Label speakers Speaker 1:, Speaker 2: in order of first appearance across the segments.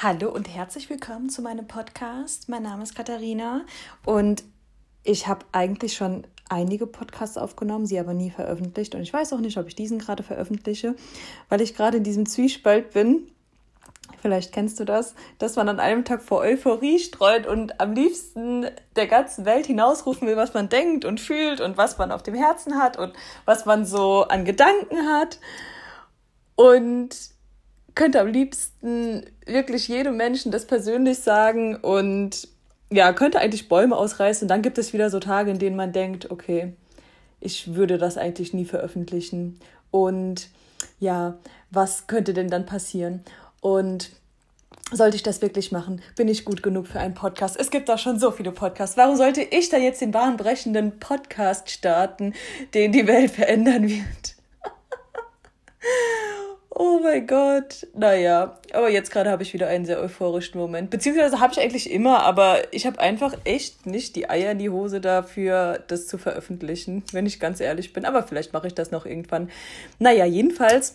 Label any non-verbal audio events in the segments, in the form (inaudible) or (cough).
Speaker 1: Hallo und herzlich willkommen zu meinem Podcast. Mein Name ist Katharina und ich habe eigentlich schon einige Podcasts aufgenommen, sie aber nie veröffentlicht und ich weiß auch nicht, ob ich diesen gerade veröffentliche, weil ich gerade in diesem Zwiespalt bin. Vielleicht kennst du das, dass man an einem Tag vor Euphorie streut und am liebsten der ganzen Welt hinausrufen will, was man denkt und fühlt und was man auf dem Herzen hat und was man so an Gedanken hat. Und könnte am liebsten wirklich jedem Menschen das persönlich sagen und ja, könnte eigentlich Bäume ausreißen. Und dann gibt es wieder so Tage, in denen man denkt, okay, ich würde das eigentlich nie veröffentlichen. Und ja, was könnte denn dann passieren? Und sollte ich das wirklich machen? Bin ich gut genug für einen Podcast? Es gibt doch schon so viele Podcasts. Warum sollte ich da jetzt den bahnbrechenden Podcast starten, den die Welt verändern wird? (laughs) Oh mein Gott. Naja, aber jetzt gerade habe ich wieder einen sehr euphorischen Moment. Beziehungsweise habe ich eigentlich immer, aber ich habe einfach echt nicht die Eier in die Hose dafür, das zu veröffentlichen, wenn ich ganz ehrlich bin. Aber vielleicht mache ich das noch irgendwann. Naja, jedenfalls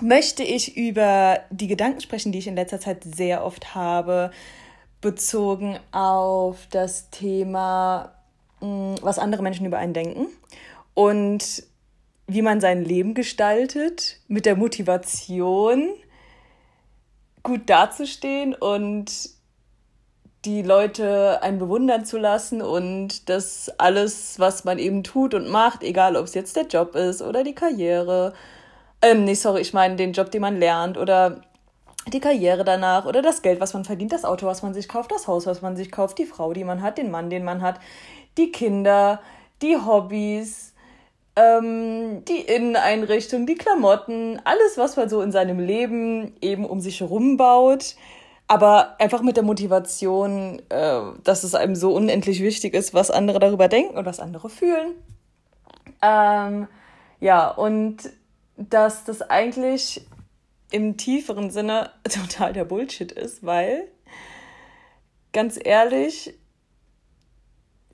Speaker 1: möchte ich über die Gedanken sprechen, die ich in letzter Zeit sehr oft habe, bezogen auf das Thema, hm, was andere Menschen über einen denken. Und wie man sein Leben gestaltet, mit der Motivation, gut dazustehen und die Leute einen bewundern zu lassen und das alles, was man eben tut und macht, egal ob es jetzt der Job ist oder die Karriere, ähm, nee, sorry, ich meine den Job, den man lernt oder die Karriere danach oder das Geld, was man verdient, das Auto, was man sich kauft, das Haus, was man sich kauft, die Frau, die man hat, den Mann, den man hat, die Kinder, die Hobbys, ähm, die Inneneinrichtung, die Klamotten, alles, was man so in seinem Leben eben um sich herum baut. Aber einfach mit der Motivation, äh, dass es einem so unendlich wichtig ist, was andere darüber denken und was andere fühlen. Ähm, ja, und dass das eigentlich im tieferen Sinne (laughs) total der Bullshit ist, weil, ganz ehrlich,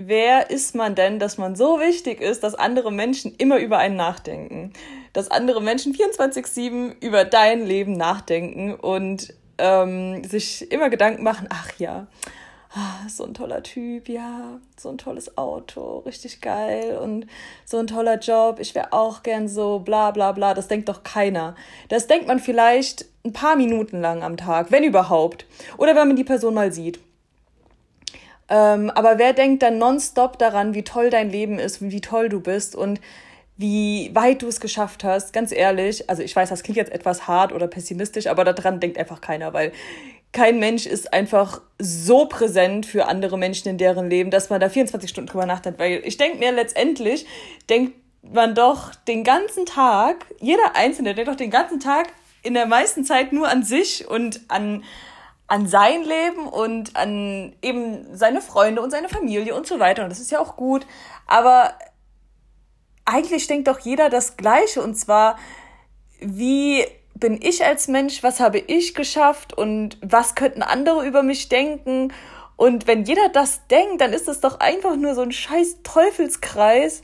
Speaker 1: wer ist man denn, dass man so wichtig ist, dass andere Menschen immer über einen nachdenken? Dass andere Menschen 24-7 über dein Leben nachdenken und ähm, sich immer Gedanken machen, ach ja, ah, so ein toller Typ, ja, so ein tolles Auto, richtig geil und so ein toller Job, ich wäre auch gern so, bla bla bla, das denkt doch keiner. Das denkt man vielleicht ein paar Minuten lang am Tag, wenn überhaupt. Oder wenn man die Person mal sieht. Ähm, aber wer denkt dann nonstop daran, wie toll dein Leben ist, wie toll du bist und wie weit du es geschafft hast? Ganz ehrlich, also ich weiß, das klingt jetzt etwas hart oder pessimistisch, aber daran denkt einfach keiner, weil kein Mensch ist einfach so präsent für andere Menschen in deren Leben, dass man da 24 Stunden drüber nachdenkt. Weil ich denke mir letztendlich, denkt man doch den ganzen Tag, jeder Einzelne denkt doch den ganzen Tag in der meisten Zeit nur an sich und an, an sein Leben und an eben seine Freunde und seine Familie und so weiter. Und das ist ja auch gut. Aber eigentlich denkt doch jeder das Gleiche. Und zwar, wie bin ich als Mensch, was habe ich geschafft und was könnten andere über mich denken. Und wenn jeder das denkt, dann ist es doch einfach nur so ein scheiß Teufelskreis,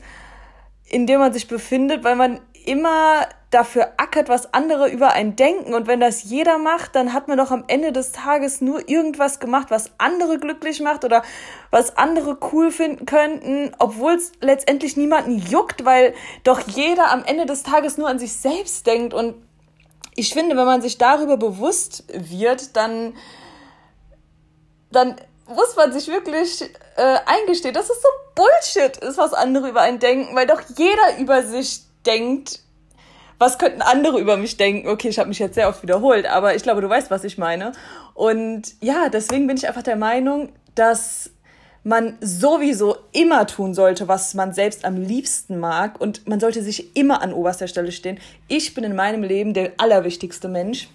Speaker 1: in dem man sich befindet, weil man immer dafür ackert, was andere über einen denken. Und wenn das jeder macht, dann hat man doch am Ende des Tages nur irgendwas gemacht, was andere glücklich macht oder was andere cool finden könnten, obwohl es letztendlich niemanden juckt, weil doch jeder am Ende des Tages nur an sich selbst denkt. Und ich finde, wenn man sich darüber bewusst wird, dann, dann muss man sich wirklich äh, eingestehen, dass es so Bullshit ist, was andere über einen denken, weil doch jeder über sich denkt, was könnten andere über mich denken? Okay, ich habe mich jetzt sehr oft wiederholt, aber ich glaube, du weißt, was ich meine. Und ja, deswegen bin ich einfach der Meinung, dass man sowieso immer tun sollte, was man selbst am liebsten mag und man sollte sich immer an oberster Stelle stehen. Ich bin in meinem Leben der allerwichtigste Mensch.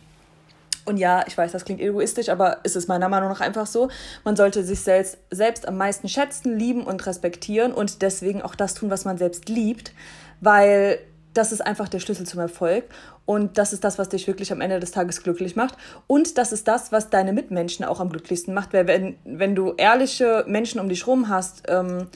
Speaker 1: Und ja, ich weiß, das klingt egoistisch, aber es ist meiner Meinung nach einfach so. Man sollte sich selbst, selbst am meisten schätzen, lieben und respektieren und deswegen auch das tun, was man selbst liebt, weil das ist einfach der Schlüssel zum Erfolg. Und das ist das, was dich wirklich am Ende des Tages glücklich macht. Und das ist das, was deine Mitmenschen auch am glücklichsten macht. Weil wenn, wenn du ehrliche Menschen um dich rum hast, ähm,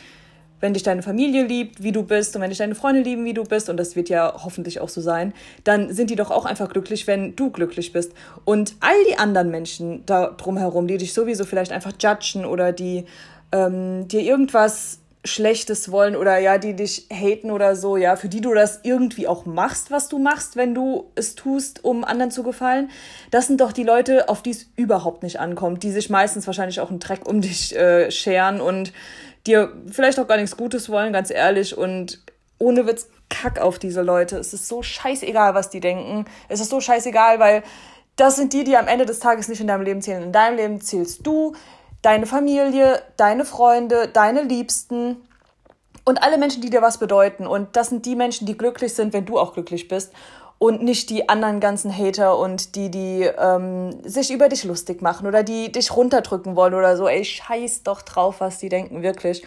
Speaker 1: wenn dich deine Familie liebt, wie du bist und wenn dich deine Freunde lieben, wie du bist, und das wird ja hoffentlich auch so sein, dann sind die doch auch einfach glücklich, wenn du glücklich bist. Und all die anderen Menschen da drumherum, die dich sowieso vielleicht einfach judgen oder die ähm, dir irgendwas Schlechtes wollen oder ja, die dich haten oder so, ja, für die du das irgendwie auch machst, was du machst, wenn du es tust, um anderen zu gefallen. Das sind doch die Leute, auf die es überhaupt nicht ankommt, die sich meistens wahrscheinlich auch einen Dreck um dich äh, scheren und dir vielleicht auch gar nichts Gutes wollen, ganz ehrlich. Und ohne Witz, kack auf diese Leute. Es ist so scheißegal, was die denken. Es ist so scheißegal, weil das sind die, die am Ende des Tages nicht in deinem Leben zählen. In deinem Leben zählst du, deine Familie, deine Freunde, deine Liebsten und alle Menschen, die dir was bedeuten. Und das sind die Menschen, die glücklich sind, wenn du auch glücklich bist und nicht die anderen ganzen Hater und die, die ähm, sich über dich lustig machen oder die dich runterdrücken wollen oder so. Ey, scheiß doch drauf, was die denken, wirklich.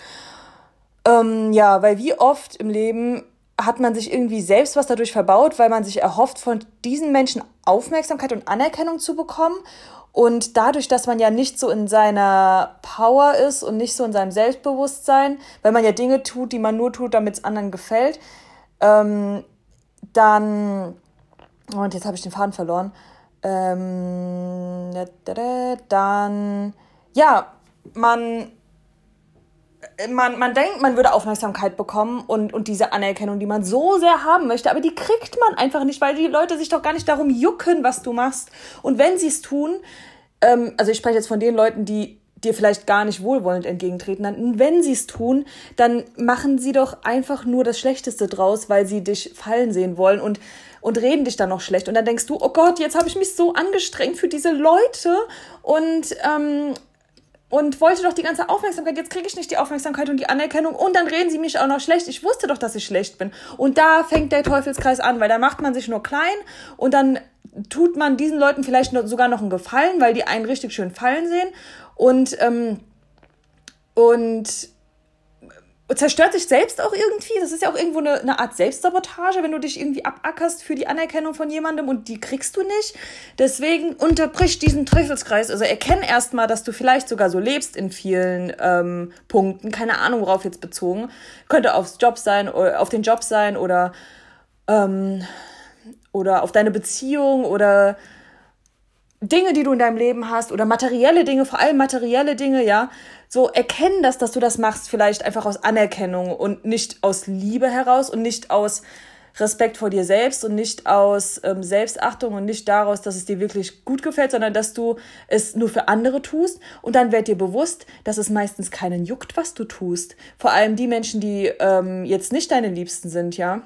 Speaker 1: Ähm, ja, weil wie oft im Leben hat man sich irgendwie selbst was dadurch verbaut, weil man sich erhofft, von diesen Menschen Aufmerksamkeit und Anerkennung zu bekommen. Und dadurch, dass man ja nicht so in seiner Power ist und nicht so in seinem Selbstbewusstsein, weil man ja Dinge tut, die man nur tut, damit es anderen gefällt, ähm, dann, und jetzt habe ich den Faden verloren, ähm, dann, ja, man, man, man denkt, man würde Aufmerksamkeit bekommen und, und diese Anerkennung, die man so sehr haben möchte, aber die kriegt man einfach nicht, weil die Leute sich doch gar nicht darum jucken, was du machst. Und wenn sie es tun, ähm, also ich spreche jetzt von den Leuten, die dir vielleicht gar nicht wohlwollend entgegentreten. Dann, wenn sie es tun, dann machen sie doch einfach nur das Schlechteste draus, weil sie dich fallen sehen wollen und, und reden dich dann noch schlecht. Und dann denkst du, oh Gott, jetzt habe ich mich so angestrengt für diese Leute und, ähm, und wollte doch die ganze Aufmerksamkeit. Jetzt kriege ich nicht die Aufmerksamkeit und die Anerkennung und dann reden sie mich auch noch schlecht. Ich wusste doch, dass ich schlecht bin. Und da fängt der Teufelskreis an, weil da macht man sich nur klein und dann tut man diesen Leuten vielleicht sogar noch einen Gefallen, weil die einen richtig schön fallen sehen und, ähm, und zerstört sich selbst auch irgendwie. Das ist ja auch irgendwo eine, eine Art Selbstsabotage, wenn du dich irgendwie abackerst für die Anerkennung von jemandem und die kriegst du nicht. Deswegen unterbrich diesen Teufelskreis. Also erkenn erstmal, dass du vielleicht sogar so lebst in vielen ähm, Punkten. Keine Ahnung, worauf jetzt bezogen. Könnte aufs Job sein, oder auf den Job sein oder, ähm, oder auf deine Beziehung oder Dinge, die du in deinem Leben hast oder materielle Dinge, vor allem materielle Dinge, ja, so erkennen das, dass du das machst, vielleicht einfach aus Anerkennung und nicht aus Liebe heraus und nicht aus Respekt vor dir selbst und nicht aus ähm, Selbstachtung und nicht daraus, dass es dir wirklich gut gefällt, sondern dass du es nur für andere tust und dann wird dir bewusst, dass es meistens keinen juckt, was du tust. Vor allem die Menschen, die ähm, jetzt nicht deine Liebsten sind, ja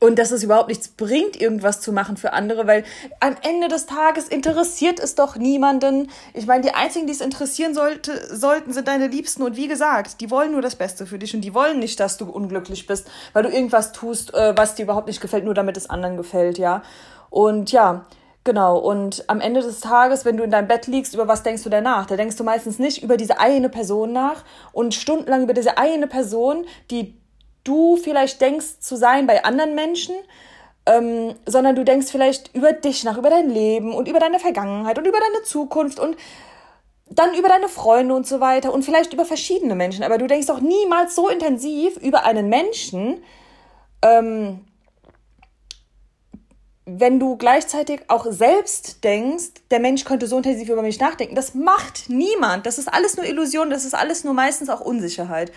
Speaker 1: und dass es überhaupt nichts bringt, irgendwas zu machen für andere, weil am Ende des Tages interessiert es doch niemanden. Ich meine, die einzigen, die es interessieren sollte, sollten, sind deine Liebsten. Und wie gesagt, die wollen nur das Beste für dich und die wollen nicht, dass du unglücklich bist, weil du irgendwas tust, äh, was dir überhaupt nicht gefällt, nur damit es anderen gefällt, ja. Und ja, Genau, und am Ende des Tages, wenn du in deinem Bett liegst, über was denkst du danach? Da denkst du meistens nicht über diese eine Person nach und stundenlang über diese eine Person, die du vielleicht denkst zu sein bei anderen Menschen, ähm, sondern du denkst vielleicht über dich nach, über dein Leben und über deine Vergangenheit und über deine Zukunft und dann über deine Freunde und so weiter und vielleicht über verschiedene Menschen. Aber du denkst doch niemals so intensiv über einen Menschen, ähm, wenn du gleichzeitig auch selbst denkst, der Mensch könnte so intensiv über mich nachdenken. Das macht niemand. Das ist alles nur Illusion, das ist alles nur meistens auch Unsicherheit.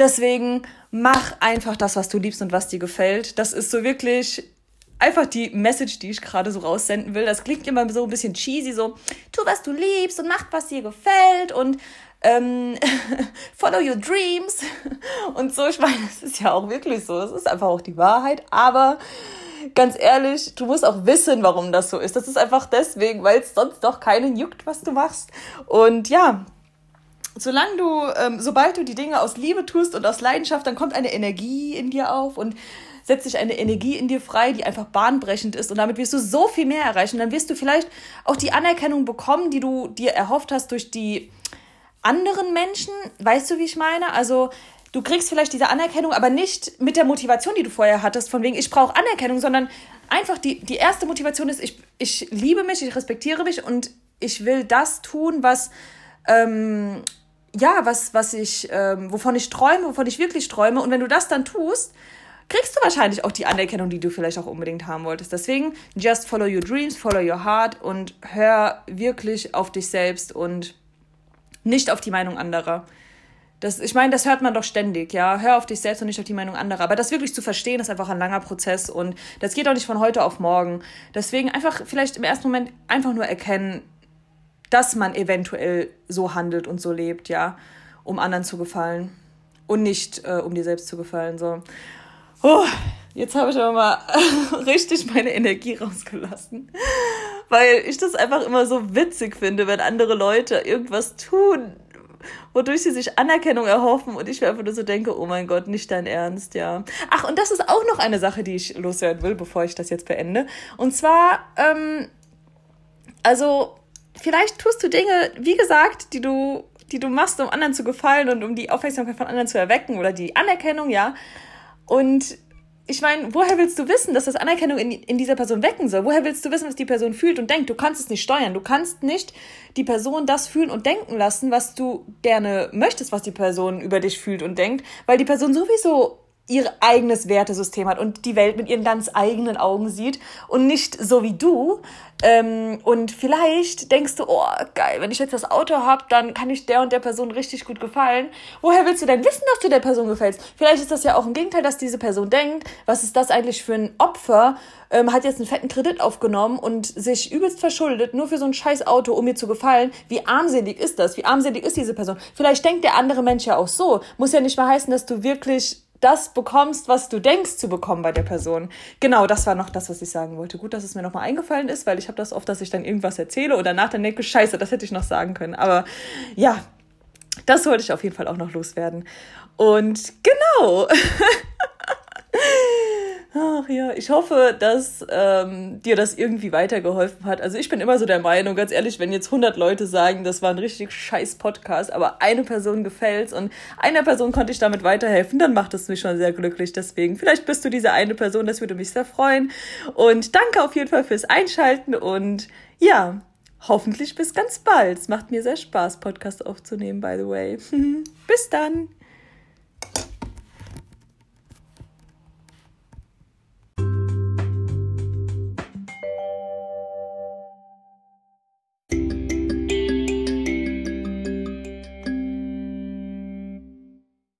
Speaker 1: Deswegen mach einfach das, was du liebst und was dir gefällt. Das ist so wirklich einfach die Message, die ich gerade so raussenden will. Das klingt immer so ein bisschen cheesy, so tu, was du liebst und mach, was dir gefällt und ähm, (laughs) follow your dreams (laughs) und so. Ich meine, das ist ja auch wirklich so. Das ist einfach auch die Wahrheit. Aber ganz ehrlich, du musst auch wissen, warum das so ist. Das ist einfach deswegen, weil es sonst doch keinen juckt, was du machst. Und ja, solange du, ähm, sobald du die Dinge aus Liebe tust und aus Leidenschaft, dann kommt eine Energie in dir auf und setzt sich eine Energie in dir frei, die einfach bahnbrechend ist und damit wirst du so viel mehr erreichen. Dann wirst du vielleicht auch die Anerkennung bekommen, die du dir erhofft hast durch die anderen Menschen. Weißt du, wie ich meine? Also du kriegst vielleicht diese Anerkennung, aber nicht mit der Motivation, die du vorher hattest, von wegen, ich brauche Anerkennung, sondern einfach die, die erste Motivation ist, ich, ich liebe mich, ich respektiere mich und ich will das tun, was ähm, ja, was, was ich, ähm, wovon ich träume, wovon ich wirklich träume. Und wenn du das dann tust, kriegst du wahrscheinlich auch die Anerkennung, die du vielleicht auch unbedingt haben wolltest. Deswegen, just follow your dreams, follow your heart und hör wirklich auf dich selbst und nicht auf die Meinung anderer. Das, ich meine, das hört man doch ständig, ja. Hör auf dich selbst und nicht auf die Meinung anderer. Aber das wirklich zu verstehen, ist einfach ein langer Prozess und das geht auch nicht von heute auf morgen. Deswegen einfach vielleicht im ersten Moment einfach nur erkennen, dass man eventuell so handelt und so lebt, ja, um anderen zu gefallen und nicht äh, um dir selbst zu gefallen. So. Oh, jetzt habe ich aber mal (laughs) richtig meine Energie rausgelassen, weil ich das einfach immer so witzig finde, wenn andere Leute irgendwas tun, wodurch sie sich Anerkennung erhoffen und ich mir einfach nur so denke, oh mein Gott, nicht dein Ernst, ja. Ach, und das ist auch noch eine Sache, die ich loswerden will, bevor ich das jetzt beende. Und zwar, ähm, also vielleicht tust du Dinge, wie gesagt, die du, die du machst, um anderen zu gefallen und um die Aufmerksamkeit von anderen zu erwecken oder die Anerkennung, ja. Und ich meine, woher willst du wissen, dass das Anerkennung in, in dieser Person wecken soll? Woher willst du wissen, was die Person fühlt und denkt? Du kannst es nicht steuern. Du kannst nicht die Person das fühlen und denken lassen, was du gerne möchtest, was die Person über dich fühlt und denkt, weil die Person sowieso ihr eigenes Wertesystem hat und die Welt mit ihren ganz eigenen Augen sieht und nicht so wie du. Ähm, und vielleicht denkst du, oh geil, wenn ich jetzt das Auto habe, dann kann ich der und der Person richtig gut gefallen. Woher willst du denn wissen, dass du der Person gefällst? Vielleicht ist das ja auch im Gegenteil, dass diese Person denkt, was ist das eigentlich für ein Opfer, ähm, hat jetzt einen fetten Kredit aufgenommen und sich übelst verschuldet, nur für so ein scheiß Auto, um mir zu gefallen. Wie armselig ist das? Wie armselig ist diese Person? Vielleicht denkt der andere Mensch ja auch so. Muss ja nicht mal heißen, dass du wirklich das bekommst, was du denkst zu bekommen bei der Person. Genau, das war noch das, was ich sagen wollte. Gut, dass es mir nochmal eingefallen ist, weil ich habe das oft, dass ich dann irgendwas erzähle und danach dann denke, scheiße, das hätte ich noch sagen können. Aber ja, das wollte ich auf jeden Fall auch noch loswerden. Und genau. (laughs) Ach ja, ich hoffe, dass ähm, dir das irgendwie weitergeholfen hat. Also ich bin immer so der Meinung, ganz ehrlich, wenn jetzt 100 Leute sagen, das war ein richtig scheiß Podcast, aber eine Person gefällt's und einer Person konnte ich damit weiterhelfen, dann macht es mich schon sehr glücklich. Deswegen, vielleicht bist du diese eine Person, das würde mich sehr freuen. Und danke auf jeden Fall fürs Einschalten und ja, hoffentlich bis ganz bald. Es macht mir sehr Spaß, Podcast aufzunehmen, by the way. (laughs) bis dann.